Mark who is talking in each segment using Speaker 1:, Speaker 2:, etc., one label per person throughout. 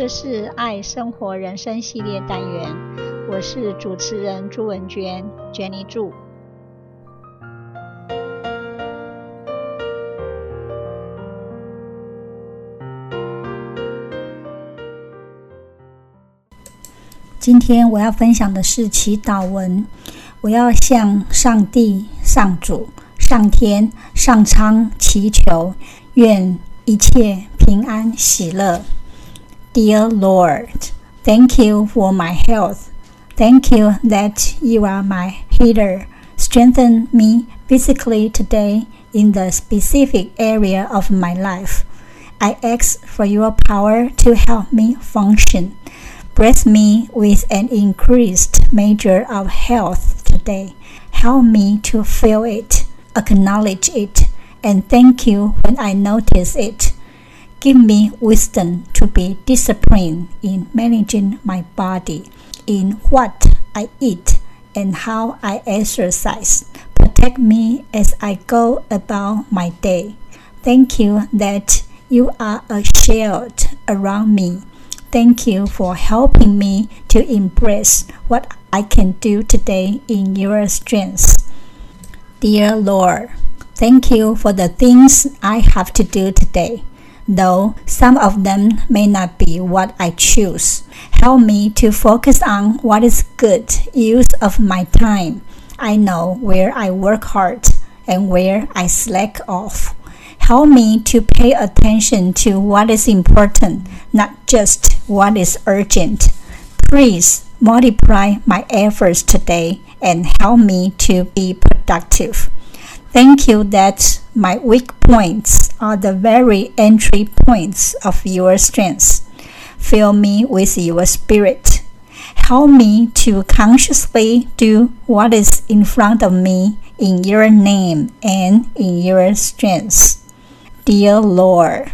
Speaker 1: 这是爱生活人生系列单元，我是主持人朱文娟，Jenny 祝。今天我要分享的是祈祷文，我要向上帝、上主、上天、上苍祈求，愿一切平安喜乐。Dear Lord, thank you for my health. Thank you that you are my healer. Strengthen me physically today in the specific area of my life. I ask for your power to help me function. Bless me with an increased measure of health today. Help me to feel it, acknowledge it, and thank you when I notice it. Give me wisdom to be disciplined in managing my body, in what I eat, and how I exercise. Protect me as I go about my day. Thank you that you are a shield around me. Thank you for helping me to embrace what I can do today in your strength. Dear Lord, thank you for the things I have to do today though some of them may not be what I choose. Help me to focus on what is good use of my time. I know where I work hard and where I slack off. Help me to pay attention to what is important, not just what is urgent. Please multiply my efforts today and help me to be productive. Thank you that my weak points are the very entry points of your strength. Fill me with your spirit. Help me to consciously do what is in front of me in your name and in your strength. Dear Lord,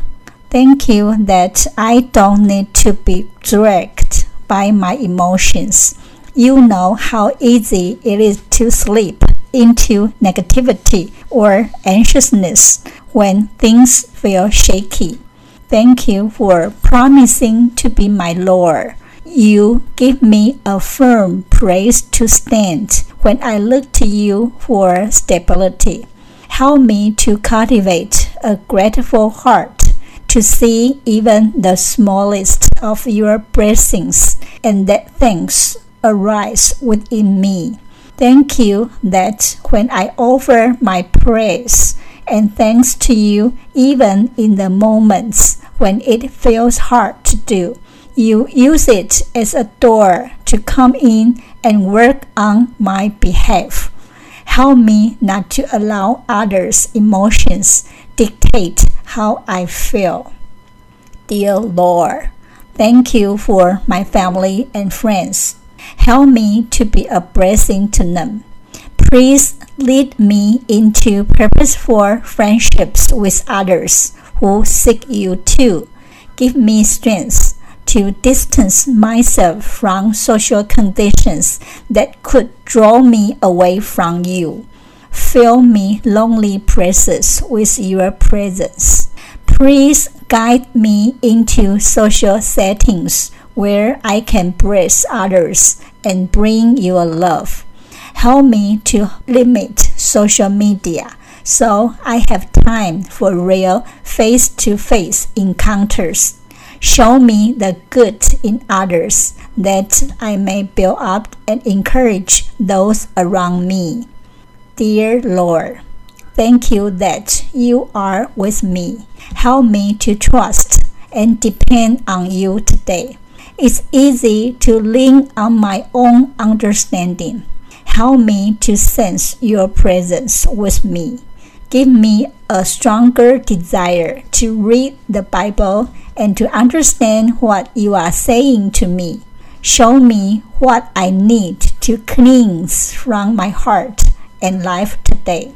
Speaker 1: thank you that I don't need to be dragged by my emotions. You know how easy it is to sleep into negativity or anxiousness when things feel shaky. Thank you for promising to be my Lord. You give me a firm place to stand when I look to you for stability. Help me to cultivate a grateful heart to see even the smallest of your blessings and that thanks arise within me. Thank you that when I offer my praise and thanks to you, even in the moments when it feels hard to do, you use it as a door to come in and work on my behalf. Help me not to allow others' emotions dictate how I feel. Dear Lord, thank you for my family and friends Help me to be a blessing to them. Please lead me into purposeful friendships with others who seek you too. Give me strength to distance myself from social conditions that could draw me away from you. Fill me lonely places with your presence. Please guide me into social settings where I can bless others and bring your love. Help me to limit social media so I have time for real face to face encounters. Show me the good in others that I may build up and encourage those around me. Dear Lord, thank you that you are with me. Help me to trust and depend on you today. It's easy to lean on my own understanding. Help me to sense your presence with me. Give me a stronger desire to read the Bible and to understand what you are saying to me. Show me what I need to cleanse from my heart and life today.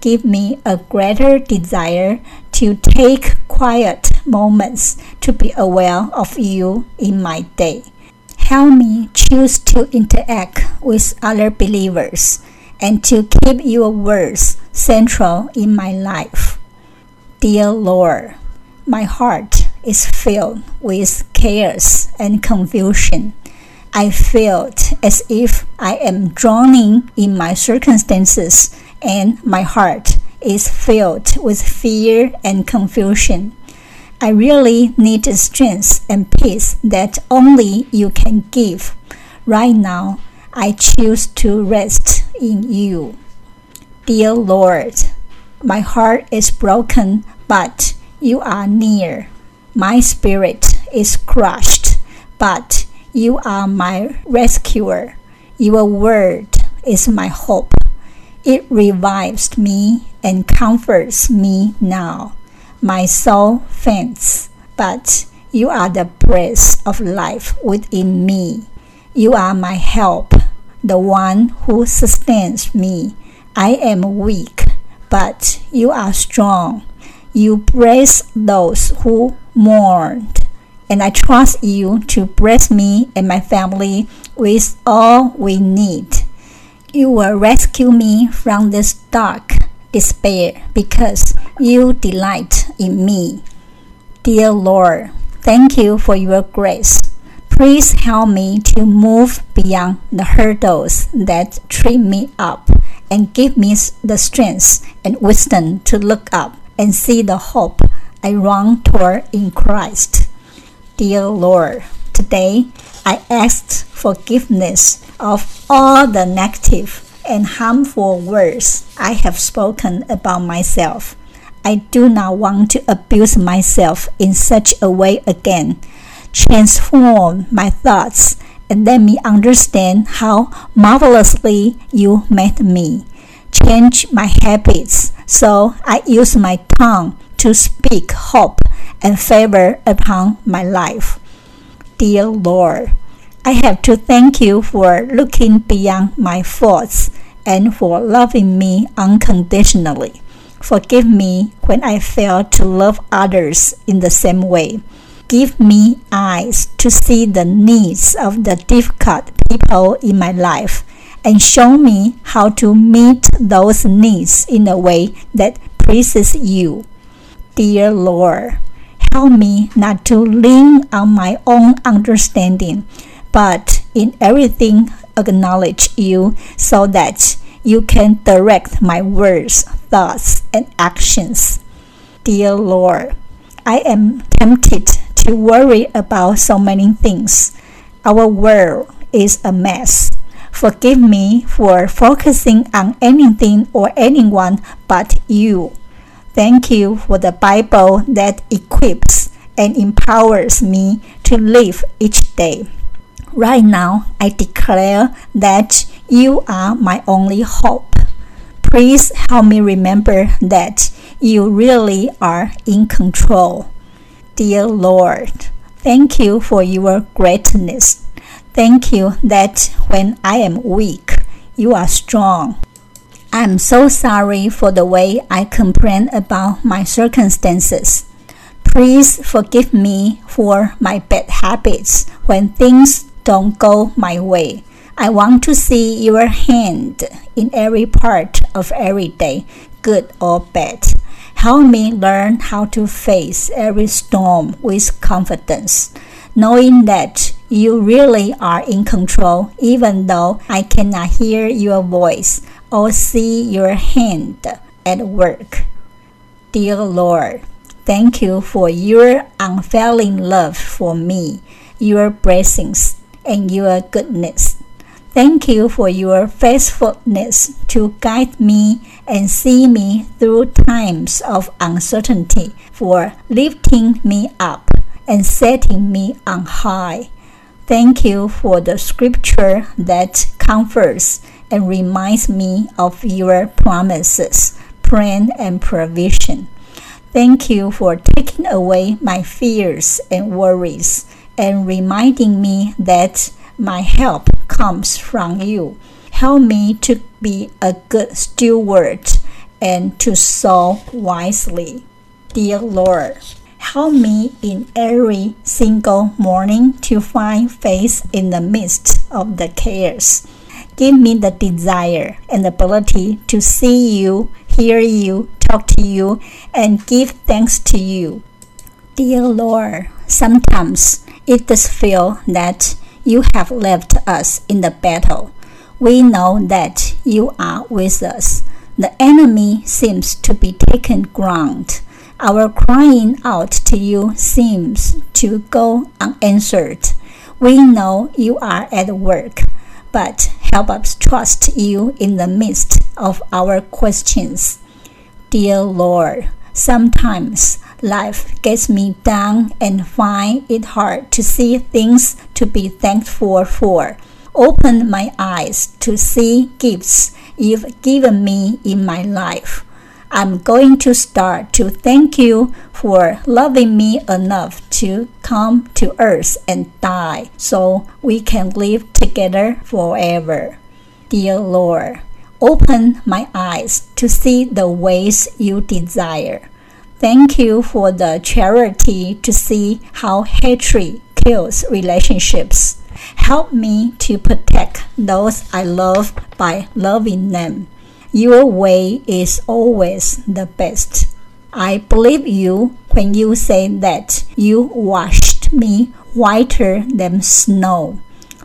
Speaker 1: Give me a greater desire to take quiet moments to be aware of you in my day. Help me choose to interact with other believers and to keep your words central in my life. Dear Lord, my heart is filled with chaos and confusion. I felt as if I am drowning in my circumstances, and my heart is filled with fear and confusion. I really need the strength and peace that only you can give. Right now, I choose to rest in you. Dear Lord, my heart is broken, but you are near. My spirit is crushed, but you are my rescuer. Your word is my hope. It revives me and comforts me now. My soul faints, but you are the breath of life within me. You are my help, the one who sustains me. I am weak, but you are strong. You bless those who mourn and I trust you to bless me and my family with all we need. You will rescue me from this dark despair because you delight in me. Dear Lord, thank you for your grace. Please help me to move beyond the hurdles that trip me up and give me the strength and wisdom to look up and see the hope I run toward in Christ. Dear Lord, today I ask forgiveness of all the negative and harmful words I have spoken about myself. I do not want to abuse myself in such a way again. Transform my thoughts and let me understand how marvelously you made me. Change my habits so I use my tongue to speak hope and favor upon my life. Dear Lord, I have to thank you for looking beyond my faults and for loving me unconditionally. Forgive me when I fail to love others in the same way. Give me eyes to see the needs of the difficult people in my life and show me how to meet those needs in a way that pleases you. Dear Lord, help me not to lean on my own understanding, but in everything acknowledge you so that you can direct my words, thoughts, and actions. Dear Lord, I am tempted to worry about so many things. Our world is a mess. Forgive me for focusing on anything or anyone but you. Thank you for the Bible that equips and empowers me to live each day. Right now, I declare that you are my only hope. Please help me remember that you really are in control. Dear Lord, thank you for your greatness. Thank you that when I am weak, you are strong. I'm so sorry for the way I complain about my circumstances. Please forgive me for my bad habits when things don't go my way. I want to see your hand in every part of every day, good or bad. Help me learn how to face every storm with confidence, knowing that you really are in control, even though I cannot hear your voice or see your hand at work. Dear Lord, thank you for your unfailing love for me, your blessings, and your goodness. Thank you for your faithfulness to guide me and see me through times of uncertainty, for lifting me up and setting me on high. Thank you for the scripture that comforts and reminds me of your promises, plan, and provision. Thank you for taking away my fears and worries and reminding me that my help comes from you. Help me to be a good steward and to sow wisely. Dear Lord, help me in every single morning to find faith in the midst of the chaos Give me the desire and ability to see you, hear you, talk to you, and give thanks to you. Dear Lord, sometimes it does feel that you have left us in the battle. We know that you are with us. The enemy seems to be taken ground. Our crying out to you seems to go unanswered. We know you are at work, but help us trust you in the midst of our questions. Dear Lord, sometimes life gets me down and find it hard to see things to be thankful for. Open my eyes to see gifts you've given me in my life. I'm going to start to thank you for loving me enough to come to earth and die so we can live together forever. Dear Lord, open my eyes to see the ways you desire. Thank you for the charity to see how hatred kills relationships. Help me to protect those I love by loving them. Your way is always the best. I believe you when you say that you washed me whiter than snow.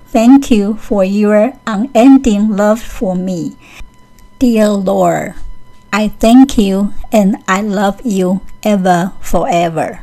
Speaker 1: Thank you for your unending love for me. Dear Lord, I thank you and I love you ever forever.